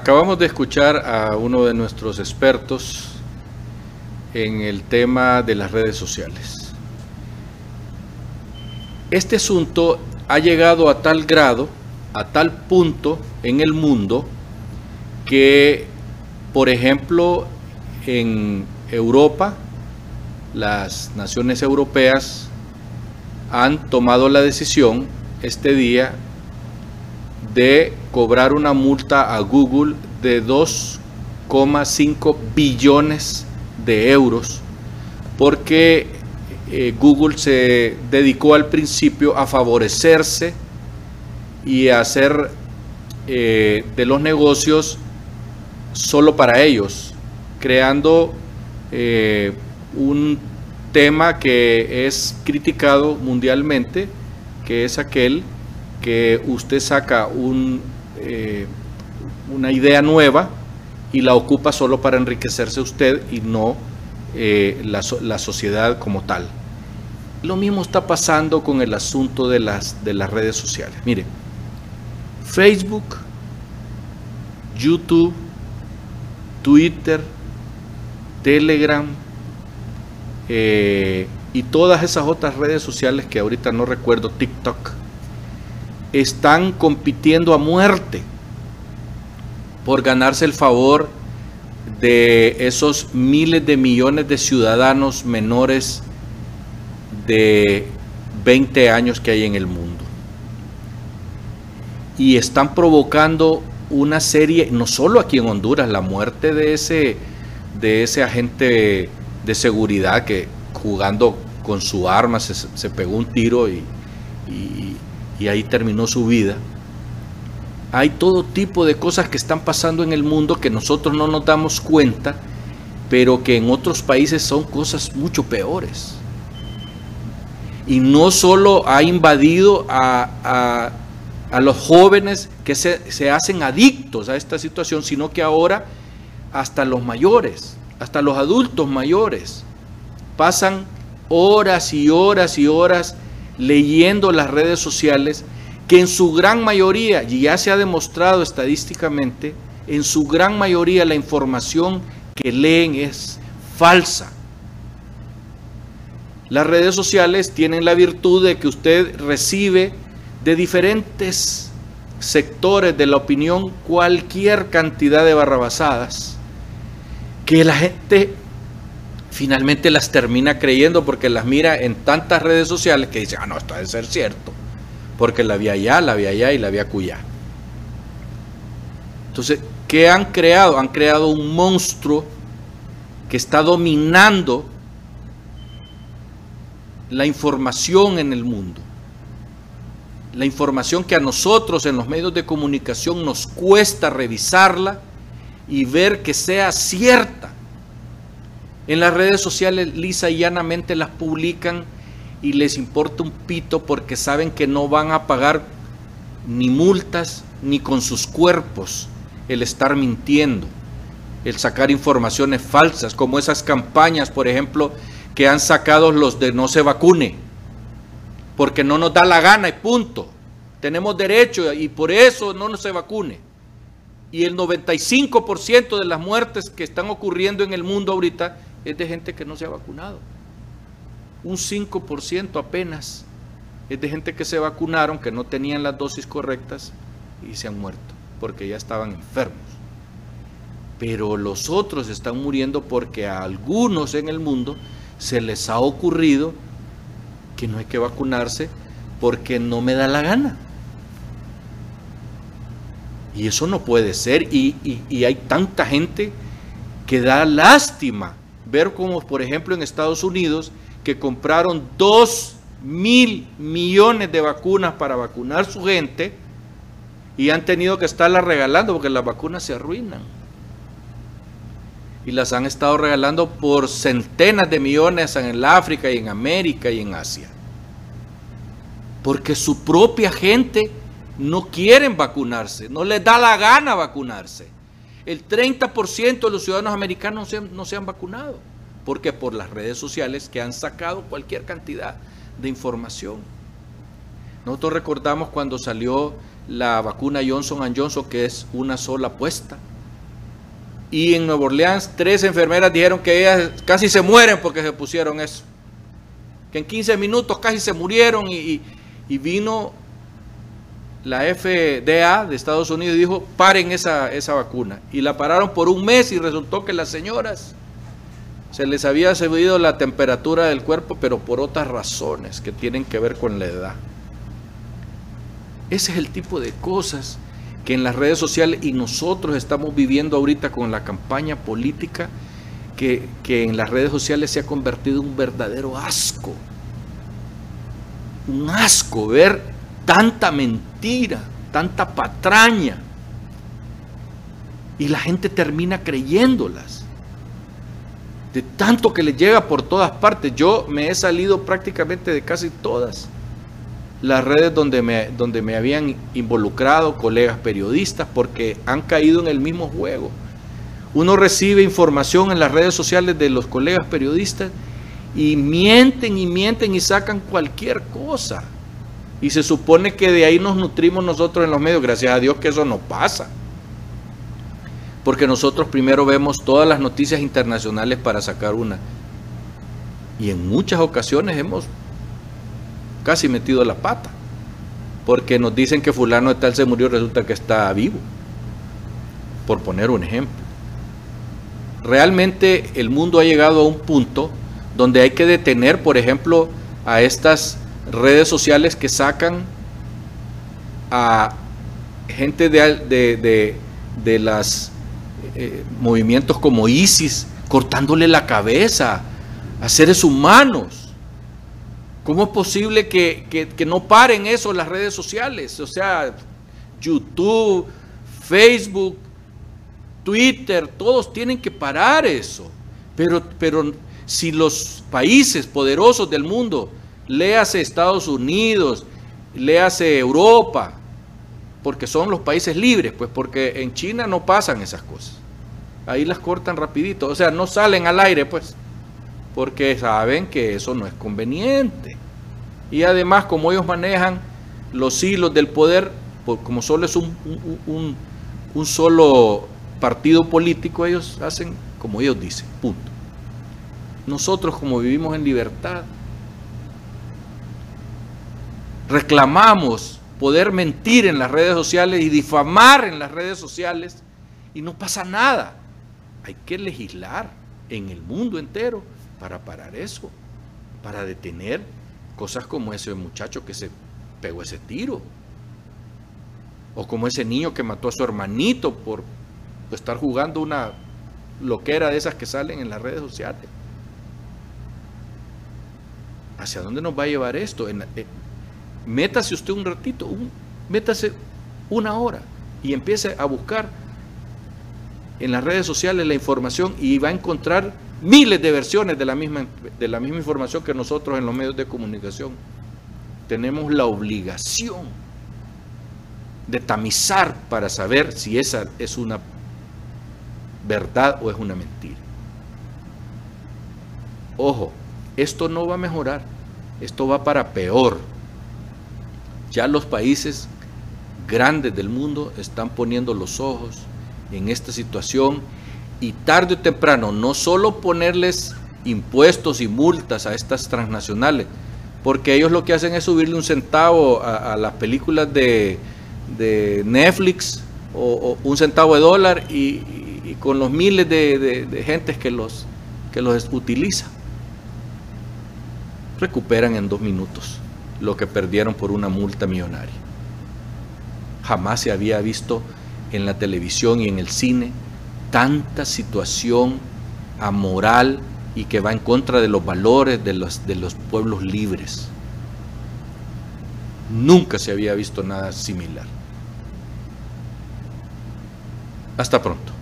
Acabamos de escuchar a uno de nuestros expertos en el tema de las redes sociales. Este asunto ha llegado a tal grado, a tal punto en el mundo, que, por ejemplo, en Europa, las naciones europeas han tomado la decisión este día de cobrar una multa a Google de 2,5 billones de euros porque eh, Google se dedicó al principio a favorecerse y a hacer eh, de los negocios solo para ellos, creando eh, un tema que es criticado mundialmente, que es aquel que usted saca un, eh, una idea nueva y la ocupa solo para enriquecerse usted y no eh, la, la, sociedad como tal. Lo mismo está pasando con el asunto de las, de las redes sociales. Mire, Facebook, YouTube, Twitter, Telegram eh, y todas esas otras redes sociales que ahorita no recuerdo, TikTok, están compitiendo a muerte por ganarse el favor de esos miles de millones de ciudadanos menores de 20 años que hay en el mundo. Y están provocando una serie, no solo aquí en Honduras, la muerte de ese, de ese agente de seguridad que jugando con su arma se, pegó un tiro y, y ahí terminó su vida. Hay todo tipo de cosas que están pasando en el mundo que nosotros no nos damos cuenta, pero que en otros países son cosas mucho peores. Y no solo ha invadido a, los jóvenes que se, se hacen adictos a esta situación, sino que ahora hasta los mayores, hasta los adultos mayores, pasan horas y horas y horas leyendo las redes sociales que en su gran mayoría, y ya se ha demostrado estadísticamente, en su gran mayoría la información que leen es falsa. Las redes sociales tienen la virtud de que usted recibe de diferentes sectores de la opinión cualquier cantidad de barrabasadas que la gente finalmente las termina creyendo porque las mira en tantas redes sociales que dice, ah, no, esto debe ser cierto, porque la vi allá, la vi allá y la vi acullá. Entonces, ¿qué han creado? Han creado un monstruo que está dominando la información en el mundo. La información que a nosotros en los medios de comunicación nos cuesta revisarla y ver que sea cierta. En las redes sociales lisa y llanamente las publican y les importa un pito porque saben que no van a pagar ni multas ni con sus cuerpos el estar mintiendo, el sacar informaciones falsas, como esas campañas, por ejemplo, que han sacado los de no se vacune, porque no nos da la gana y punto. Tenemos derecho y por eso no se vacune. Y el 95% de las muertes que están ocurriendo en el mundo ahorita es de gente que no se ha vacunado. Un 5% apenas es de gente que se vacunaron, que no tenían las dosis correctas y se han muerto, porque ya estaban enfermos. Pero los otros están muriendo porque a algunos en el mundo se les ha ocurrido que no hay que vacunarse porque no me da la gana. Y eso no puede ser. Y, y hay tanta gente que da lástima ver como, por ejemplo, en Estados Unidos, que compraron 2 mil millones de vacunas para vacunar su gente y han tenido que estarlas regalando porque las vacunas se arruinan. Y las han estado regalando por centenas de millones en el África y en América y en Asia. Porque su propia gente no quieren vacunarse, no les da la gana vacunarse el 30% de los ciudadanos americanos no se, han, vacunado. porque Por las redes sociales que han sacado cualquier cantidad de información. Nosotros recordamos cuando salió la vacuna Johnson Johnson, que es una sola apuesta, y en Nueva Orleans tres enfermeras dijeron que ellas casi se mueren porque se pusieron eso. Que en 15 minutos casi se murieron y, vino la FDA de Estados Unidos dijo, paren esa, esa vacuna. Y la pararon por un mes y resultó que las señoras se les había subido la temperatura del cuerpo, pero por otras razones que tienen que ver con la edad. Ese es el tipo de cosas que en las redes sociales y nosotros estamos viviendo ahorita con la campaña política que, que en las redes sociales se ha convertido en un verdadero asco. Un asco ver tanta mentira, tanta patraña. Y la gente termina creyéndolas. De tanto que le llega por todas partes. Yo me he salido prácticamente de casi todas las redes donde me, donde me habían involucrado colegas periodistas porque han caído en el mismo juego. Uno recibe información en las redes sociales de los colegas periodistas y mienten y mienten y sacan cualquier cosa. Y se supone que de ahí nos nutrimos nosotros en los medios. Gracias a Dios que eso no pasa. Porque nosotros primero vemos todas las noticias internacionales para sacar una. Y en muchas ocasiones hemos casi metido la pata. Porque nos dicen que fulano de tal se murió, resulta que está vivo. Por poner un ejemplo. Realmente el mundo ha llegado a un punto donde hay que detener, por ejemplo, a estas redes sociales que sacan a gente de, de, de, los eh, movimientos como ISIS, cortándole la cabeza a seres humanos. ¿Cómo es posible que, no paren eso las redes sociales? O sea, YouTube, Facebook, Twitter, todos tienen que parar eso. Pero, pero si los países poderosos del mundo, léase Estados Unidos, léase Europa, porque son los países libres, pues porque en China no pasan esas cosas. Ahí las cortan rapidito, o sea, no salen al aire, pues, porque saben que eso no es conveniente. Y además, como ellos manejan los hilos del poder, como solo es un, un, solo partido político, ellos hacen como ellos dicen, punto. Nosotros como vivimos en libertad, reclamamos poder mentir en las redes sociales y difamar en las redes sociales y no pasa nada. Hay que legislar en el mundo entero para parar eso, para detener Cosas como ese muchacho que se pegó ese tiro. O como ese niño que mató a su hermanito por estar jugando una loquera de esas que salen en las redes sociales. ¿Hacia dónde nos va a llevar esto? Eh, métase usted un ratito, métase una hora y empiece a buscar en las redes sociales la información y va a encontrar miles de versiones de la misma, de la misma información que nosotros en los medios de comunicación. Tenemos la obligación de tamizar para saber si esa es una verdad o es una mentira. Ojo, esto no va a mejorar, esto va para peor. Ya los países grandes del mundo están poniendo los ojos en esta situación y tarde o temprano no solo ponerles impuestos y multas a estas transnacionales, porque ellos lo que hacen es subirle un centavo a, las películas de, Netflix o, un centavo de dólar y, con los miles de, de, que los, que los utiliza. Recuperan en dos minutos lo que perdieron por una multa millonaria. Jamás se había visto en la televisión y en el cine tanta situación amoral y que va en contra de los valores de los, de los pueblos libres. Nunca se había visto nada similar. Hasta pronto.